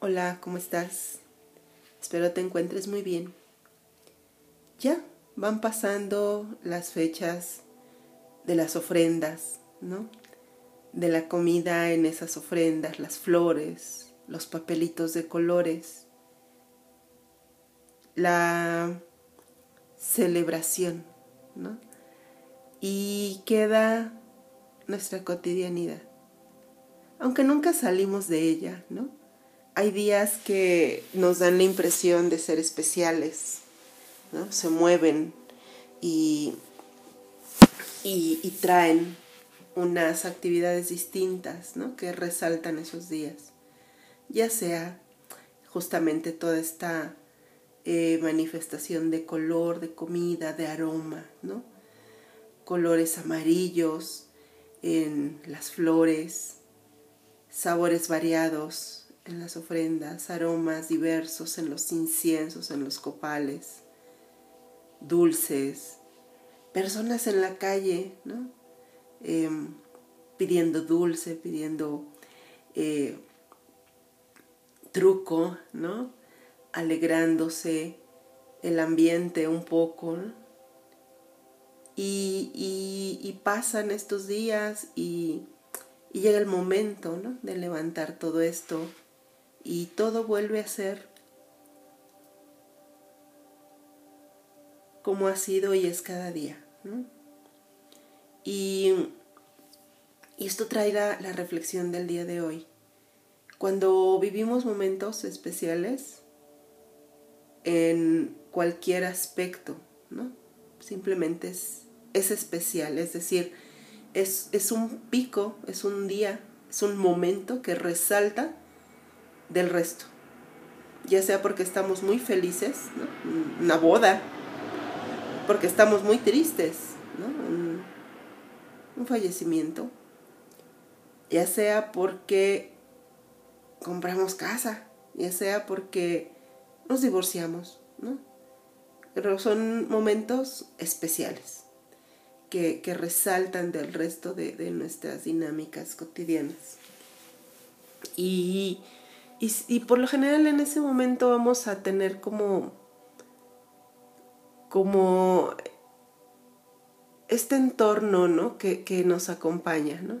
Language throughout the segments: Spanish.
Hola, ¿cómo estás? Espero te encuentres muy bien. Ya van pasando las fechas de las ofrendas, ¿no? De la comida en esas ofrendas, las flores, los papelitos de colores, la celebración, ¿no? Y queda nuestra cotidianidad, aunque nunca salimos de ella, ¿no? Hay días que nos dan la impresión de ser especiales, ¿no? Se mueven y, y, traen unas actividades distintas, ¿no? Que resaltan esos días. Ya sea justamente toda esta eh, manifestación de color, de comida, de aroma, ¿no? Colores amarillos en las flores, sabores variados, en las ofrendas, aromas diversos en los inciensos, en los copales, dulces, personas en la calle, ¿no? Em, pidiendo dulce, pidiendo eh, truco, ¿no? Alegrándose el ambiente un poco, y, y, pasan estos días y, y, llega el momento ¿no? de levantar todo esto y todo vuelve a ser como ha sido y es cada día. Y, esto traerá la reflexión del día de hoy. Cuando vivimos momentos especiales en cualquier aspecto, ¿no? Simplemente es, es especial, es decir, es, es un pico, es un día, es un momento que resalta del resto. Ya sea porque estamos muy felices, una boda, porque estamos muy tristes, un, fallecimiento, ya sea porque compramos casa, ya sea porque nos divorciamos, ¿no? Pero son momentos especiales que, que resaltan del resto de, de, nuestras dinámicas cotidianas. Y y, por lo general en ese momento vamos a tener como, como este entorno ¿no? que, que nos acompaña. ¿no?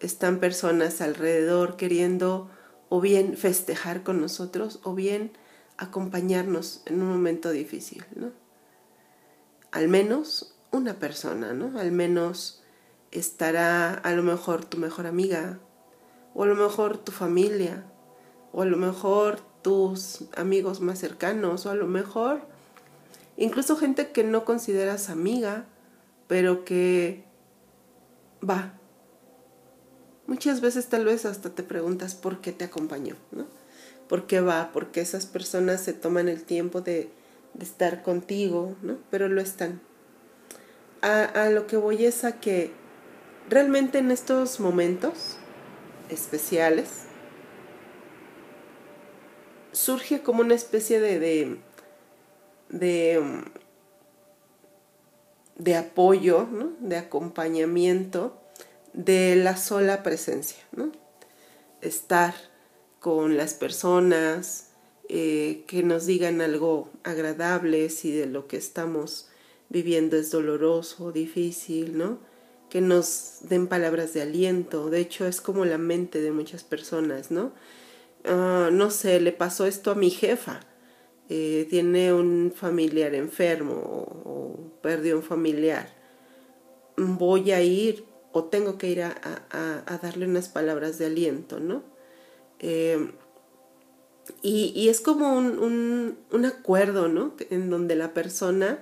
Están personas alrededor queriendo o bien festejar con nosotros o bien acompañarnos en un momento difícil. ¿no? Al menos una persona, ¿no? Al menos estará a lo mejor tu mejor amiga o a lo mejor tu familia o a lo mejor tus amigos más cercanos, o a lo mejor incluso gente que no consideras amiga, pero que va. Muchas veces tal vez hasta te preguntas por qué te acompañó, ¿no? ¿Por qué va? Porque esas personas se toman el tiempo de, de estar contigo, ¿no? Pero lo están. A, a lo que voy es a que realmente en estos momentos especiales, surge como una especie de, de, de, apoyo, de acompañamiento de la sola presencia, ¿no? estar con las personas, eh, que nos digan algo agradable si de lo que estamos viviendo es doloroso, difícil, ¿no? Que nos den palabras de aliento. De hecho, es como la mente de muchas personas, ¿no? Ah, no sé, le pasó esto a mi jefa. Eh, tiene un familiar enfermo o, perdió un familiar. Voy a ir o tengo que ir a, a, darle unas palabras de aliento, ¿no? Eh, y, y, es como un, un, acuerdo, ¿no? En donde la persona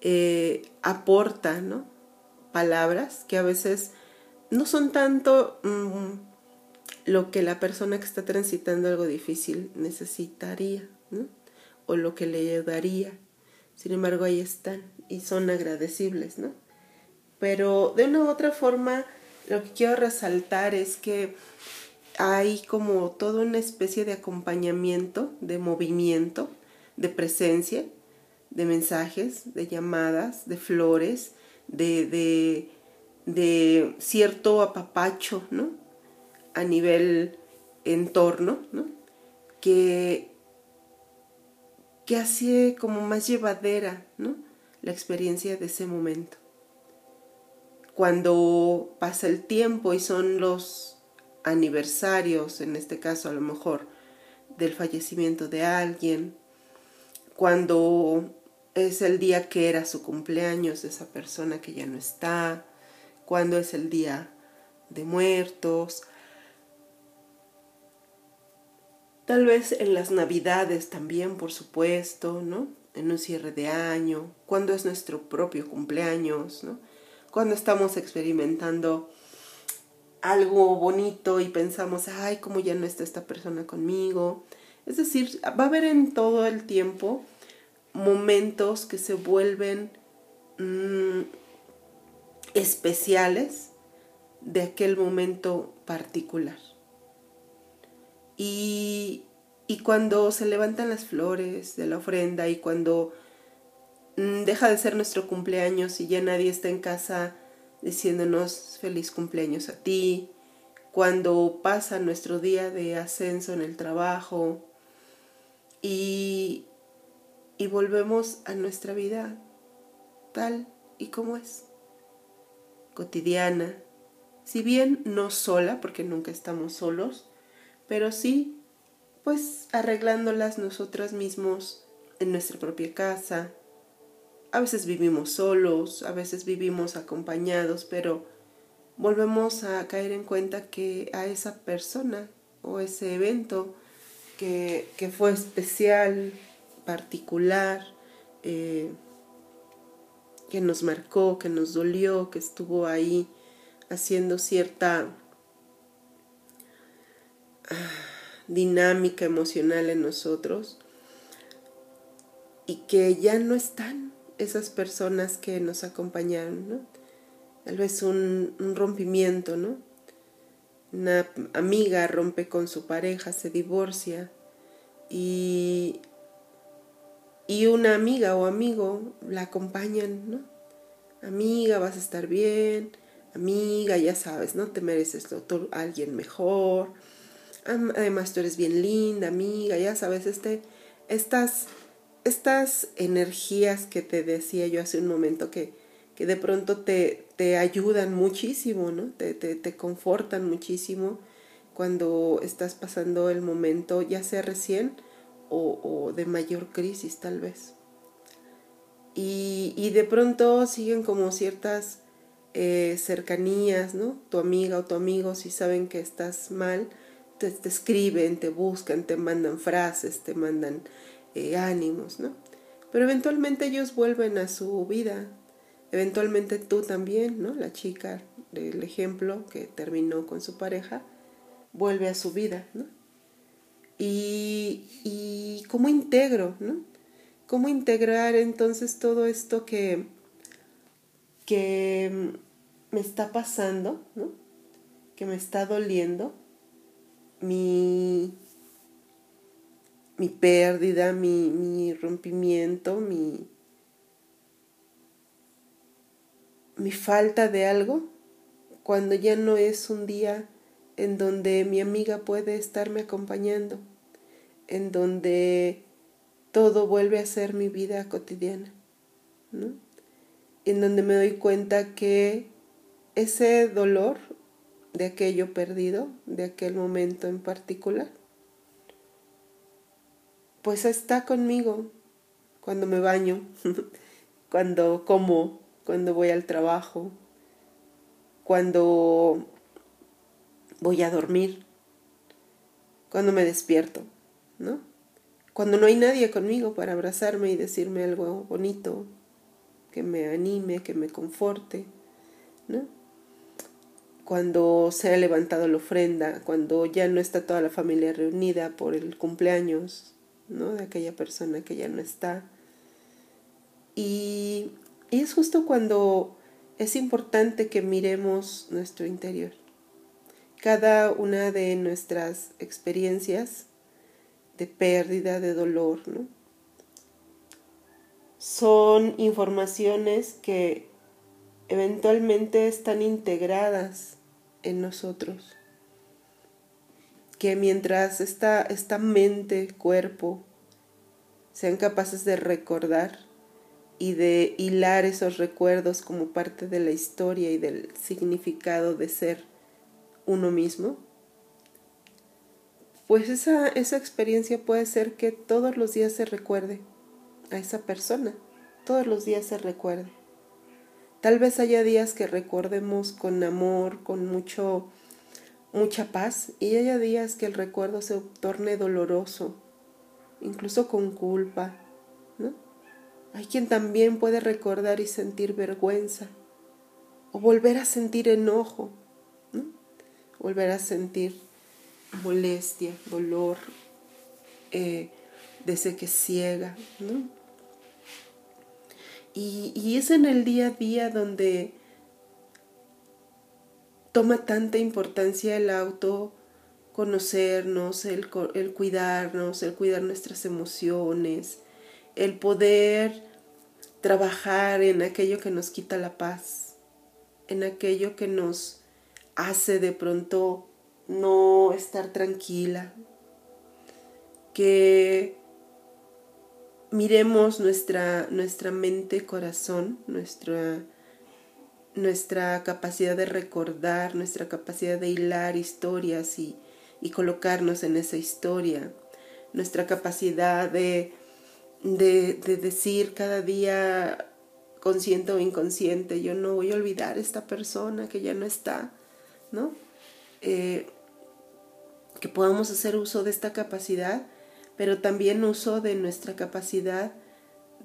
eh, aporta, ¿no? Palabras que a veces no son tanto... Mm, lo que la persona que está transitando algo difícil necesitaría, ¿no? O lo que le ayudaría. Sin embargo, ahí están y son agradecibles, ¿no? Pero de una u otra forma, lo que quiero resaltar es que hay como toda una especie de acompañamiento, de movimiento, de presencia, de mensajes, de llamadas, de flores, de, de, de cierto apapacho, ¿no? A nivel entorno, ¿no? que, que hace como más llevadera ¿no? la experiencia de ese momento. Cuando pasa el tiempo y son los aniversarios, en este caso a lo mejor del fallecimiento de alguien, cuando es el día que era su cumpleaños esa persona que ya no está, cuando es el día de muertos, tal vez en las navidades también, por supuesto, ¿no? En un cierre de año, cuando es nuestro propio cumpleaños, ¿no? Cuando estamos experimentando algo bonito y pensamos, ay, cómo ya no está esta persona conmigo. Es decir, va a haber en todo el tiempo momentos que se vuelven mm, especiales de aquel momento particular. Y, y, cuando se levantan las flores de la ofrenda y cuando mm, deja de ser nuestro cumpleaños y ya nadie está en casa diciéndonos feliz cumpleaños a ti, cuando pasa nuestro día de ascenso en el trabajo y, y volvemos a nuestra vida tal y como es, cotidiana, si bien no sola, porque nunca estamos solos, pero sí, pues arreglándolas nosotras mismos en nuestra propia casa. A veces vivimos solos, a veces vivimos acompañados, pero volvemos a caer en cuenta que a esa persona o ese evento que, que fue especial, particular, eh, que nos marcó, que nos dolió, que estuvo ahí haciendo cierta dinámica emocional en nosotros y que ya no están esas personas que nos acompañaron, ¿no? Tal vez un, rompimiento, ¿no? Una amiga rompe con su pareja, se divorcia y y una amiga o amigo la acompañan, ¿no? Amiga, vas a estar bien, amiga, ya sabes, ¿no? Te mereces tú, alguien mejor. Además, tú eres bien linda, amiga, ya sabes, este, estas, estas energías que te decía yo hace un momento que, que de pronto te, te ayudan muchísimo, ¿no? Te, te, te confortan muchísimo cuando estás pasando el momento, ya sea recién o, de mayor crisis tal vez. Y, y, de pronto siguen como ciertas eh, cercanías, ¿no? Tu amiga o tu amigo, si saben que estás mal, te, escriben, te buscan, te mandan frases, te mandan eh, ánimos, ¿no? Pero eventualmente ellos vuelven a su vida. Eventualmente tú también, ¿no? La chica del ejemplo que terminó con su pareja, vuelve a su vida, ¿no? y, y cómo integro, ¿no? Cómo integrar entonces todo esto que, que me está pasando, ¿no? Que me está doliendo, mi, mi pérdida, mi, mi rompimiento, mi, mi falta de algo, cuando ya no es un día en donde mi amiga puede estarme acompañando, en donde todo vuelve a ser mi vida cotidiana, en donde me doy cuenta que ese dolor de aquello perdido, de aquel momento en particular, pues está conmigo cuando me baño, cuando como, cuando voy al trabajo, cuando voy a dormir, cuando me despierto, ¿no? Cuando no hay nadie conmigo para abrazarme y decirme algo bonito, que me anime, que me conforte, ¿no? Cuando se ha levantado la ofrenda, cuando ya no está toda la familia reunida por el cumpleaños, ¿no? De aquella persona que ya no está. Y, y es justo cuando es importante que miremos nuestro interior cada una de nuestras experiencias de pérdida, de dolor, ¿no? Son informaciones que eventualmente están integradas en nosotros. que mientras esta, esta mente, cuerpo, sean capaces de recordar y de hilar esos recuerdos como parte de la historia y del significado de ser uno mismo, pues esa, esa experiencia puede ser que todos los días se recuerde a esa persona, todos los días se recuerde. Tal vez haya días que recordemos con amor, con mucho mucha paz y haya días que el recuerdo se torne doloroso, incluso con culpa, ¿no? Hay quien también puede recordar y sentir vergüenza o volver a sentir enojo, ¿no? volver a sentir molestia, dolor, eh, desde que ciega, ¿no? Y, es en el día a día donde toma tanta importancia el auto conocernos, el, el, cuidarnos, el cuidar nuestras emociones, el poder trabajar en aquello que nos quita la paz, en aquello que nos hace de pronto no estar tranquila, que miremos nuestra, nuestra mente, corazón, nuestra nuestra capacidad de recordar, nuestra capacidad de hilar historias y, colocarnos en esa historia, nuestra capacidad de, de, decir cada día consciente o inconsciente, yo no voy a olvidar a esta persona que ya no está, ¿no? Eh, que podamos hacer uso de esta capacidad, pero también uso de nuestra capacidad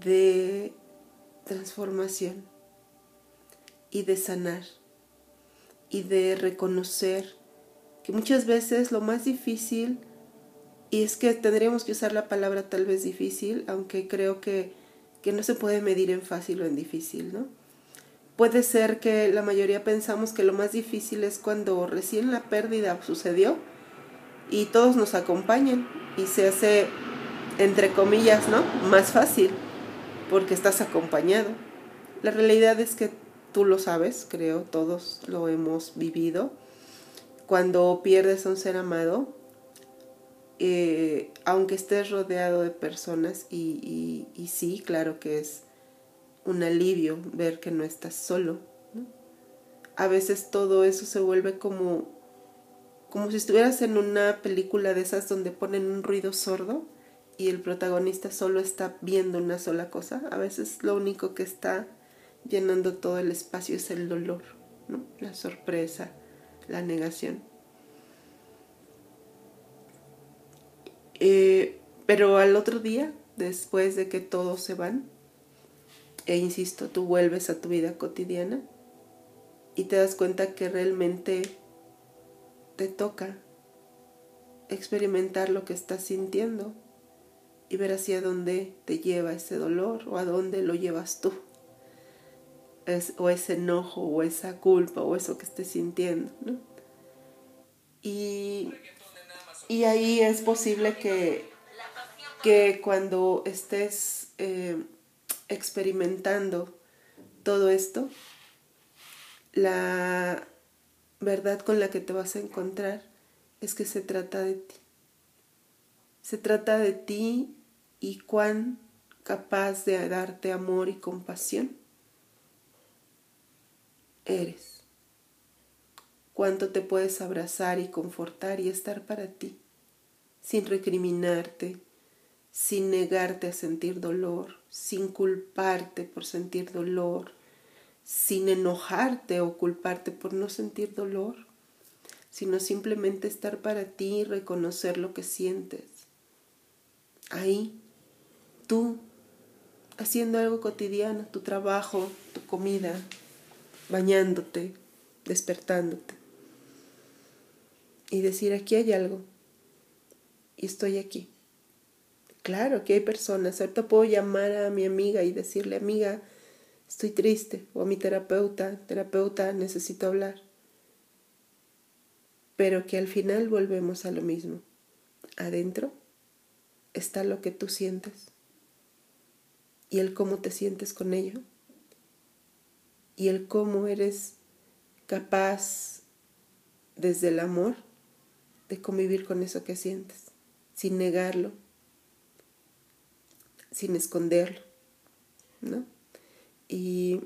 de transformación y de sanar y de reconocer que muchas veces lo más difícil, y es que tendríamos que usar la palabra tal vez difícil, aunque creo que, que no se puede medir en fácil o en difícil, ¿no? Puede ser que la mayoría pensamos que lo más difícil es cuando recién la pérdida sucedió y todos nos acompañan y se hace, entre comillas, ¿no? Más fácil porque estás acompañado. La realidad es que tú lo sabes, creo, todos lo hemos vivido. Cuando pierdes a un ser amado, eh, aunque estés rodeado de personas, y, sí, claro que es un alivio ver que no estás solo. A veces todo eso se vuelve como, como si estuvieras en una película de esas donde ponen un ruido sordo y el protagonista solo está viendo una sola cosa. A veces lo único que está llenando todo el espacio es el dolor, la sorpresa, la negación. Eh, pero al otro día, después de que todos se van, e insisto, tú vuelves a tu vida cotidiana y te das cuenta que realmente te toca experimentar lo que estás sintiendo y ver hacia dónde te lleva ese dolor o a dónde lo llevas tú o ese enojo o esa culpa o eso que estés sintiendo. Y, y, ahí es posible que, que cuando estés eh, experimentando todo esto, la verdad con la que te vas a encontrar es que se trata de ti. Se trata de ti y cuán capaz de darte amor y compasión eres, cuánto te puedes abrazar y confortar y estar para ti, sin recriminarte, sin negarte a sentir dolor, sin culparte por sentir dolor, sin enojarte o culparte por no sentir dolor, sino simplemente estar para ti y reconocer lo que sientes. Ahí, tú, haciendo algo cotidiano, tu trabajo, tu comida, bañándote, despertándote. Y decir, aquí hay algo. Y estoy aquí. Claro que hay personas. Ahorita puedo llamar a mi amiga y decirle, amiga, estoy triste. O a mi terapeuta, terapeuta, necesito hablar. Pero que al final volvemos a lo mismo. Adentro está lo que tú sientes. Y el cómo te sientes con ello y el cómo eres capaz desde el amor de convivir con eso que sientes, sin negarlo, sin esconderlo, ¿no? Y,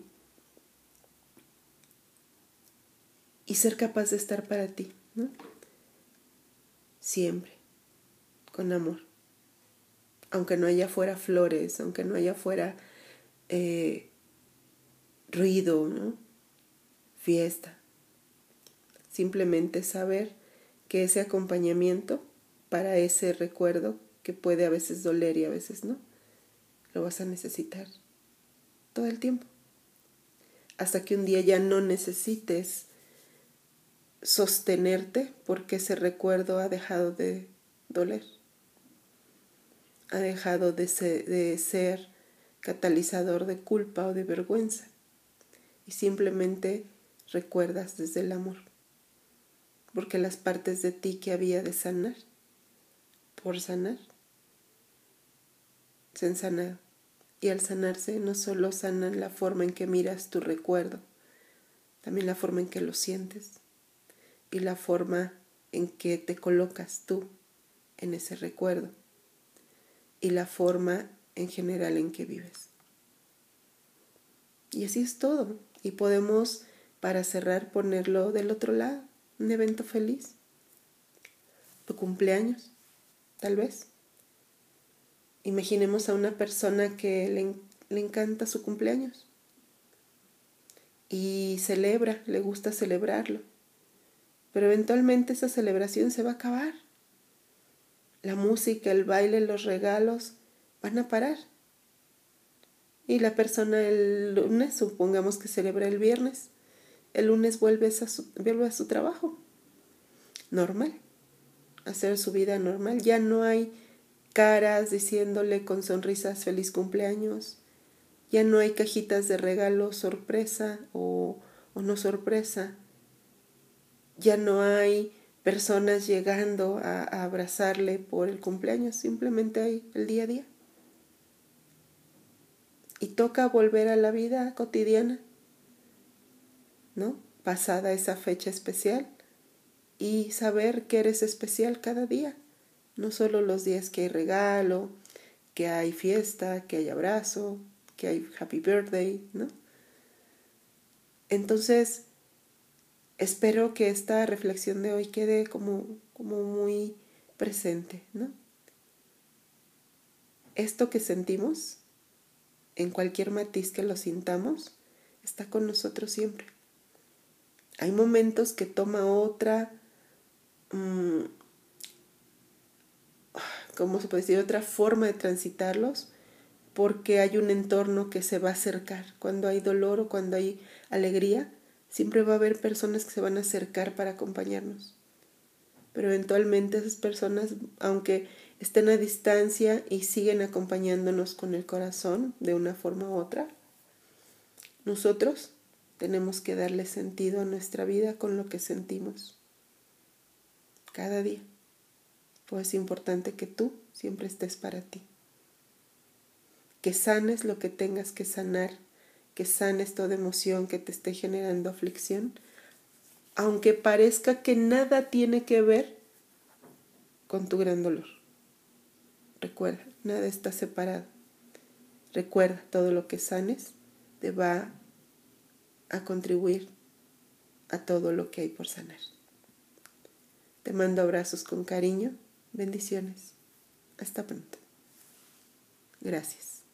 y ser capaz de estar para ti, ¿no? Siempre, con amor. Aunque no haya fuera flores, aunque no haya fuera eh, ruido, ¿no? Fiesta. Simplemente saber que ese acompañamiento para ese recuerdo que puede a veces doler y a veces no, lo vas a necesitar todo el tiempo. Hasta que un día ya no necesites sostenerte porque ese recuerdo ha dejado de doler, ha dejado de ser, de ser catalizador de culpa o de vergüenza y simplemente recuerdas desde el amor, porque las partes de ti que había de sanar, por sanar, se han sanado. Y al sanarse no solo sanan la forma en que miras tu recuerdo, también la forma en que lo sientes y la forma en que te colocas tú en ese recuerdo y la forma en general en que vives. Y así es todo. Y podemos, para cerrar, ponerlo del otro lado, un evento feliz. Tu cumpleaños, tal vez. Imaginemos a una persona que le, le encanta su cumpleaños y celebra, le gusta celebrarlo. Pero eventualmente esa celebración se va a acabar. La música, el baile, los regalos van a parar. Y la persona el lunes, supongamos que celebra el viernes, el lunes vuelve a su, vuelve a su trabajo. Normal. Hacer su vida normal. Ya no hay caras diciéndole con sonrisas feliz cumpleaños. Ya no hay cajitas de regalo sorpresa o, no sorpresa. Ya no hay personas llegando a, a, abrazarle por el cumpleaños. Simplemente hay el día a día. Y toca volver a la vida cotidiana, ¿no? Pasada esa fecha especial y saber que eres especial cada día no solo los días que hay regalo, que hay fiesta, que hay abrazo, que hay happy birthday, ¿no? Entonces, espero que esta reflexión de hoy quede como, como muy presente, ¿no? Esto que sentimos, en cualquier matiz que lo sintamos, está con nosotros siempre. Hay momentos que toma otra mm, como se puede decir, otra forma de transitarlos, porque hay un entorno que se va a acercar. Cuando hay dolor o cuando hay alegría, siempre va a haber personas que se van a acercar para acompañarnos. Pero eventualmente esas personas, aunque estén a distancia y siguen acompañándonos con el corazón de una forma u otra, nosotros tenemos que darle sentido a nuestra vida con lo que sentimos cada día pues es importante que tú siempre estés para ti. Que sanes lo que tengas que sanar, que sanes toda emoción que te esté generando aflicción, aunque parezca que nada tiene que ver con tu gran dolor. Recuerda, nada está separado. Recuerda, todo lo que sanes te va a contribuir a todo lo que hay por sanar. Te mando abrazos con cariño Bendiciones. Hasta pronto. Gracias.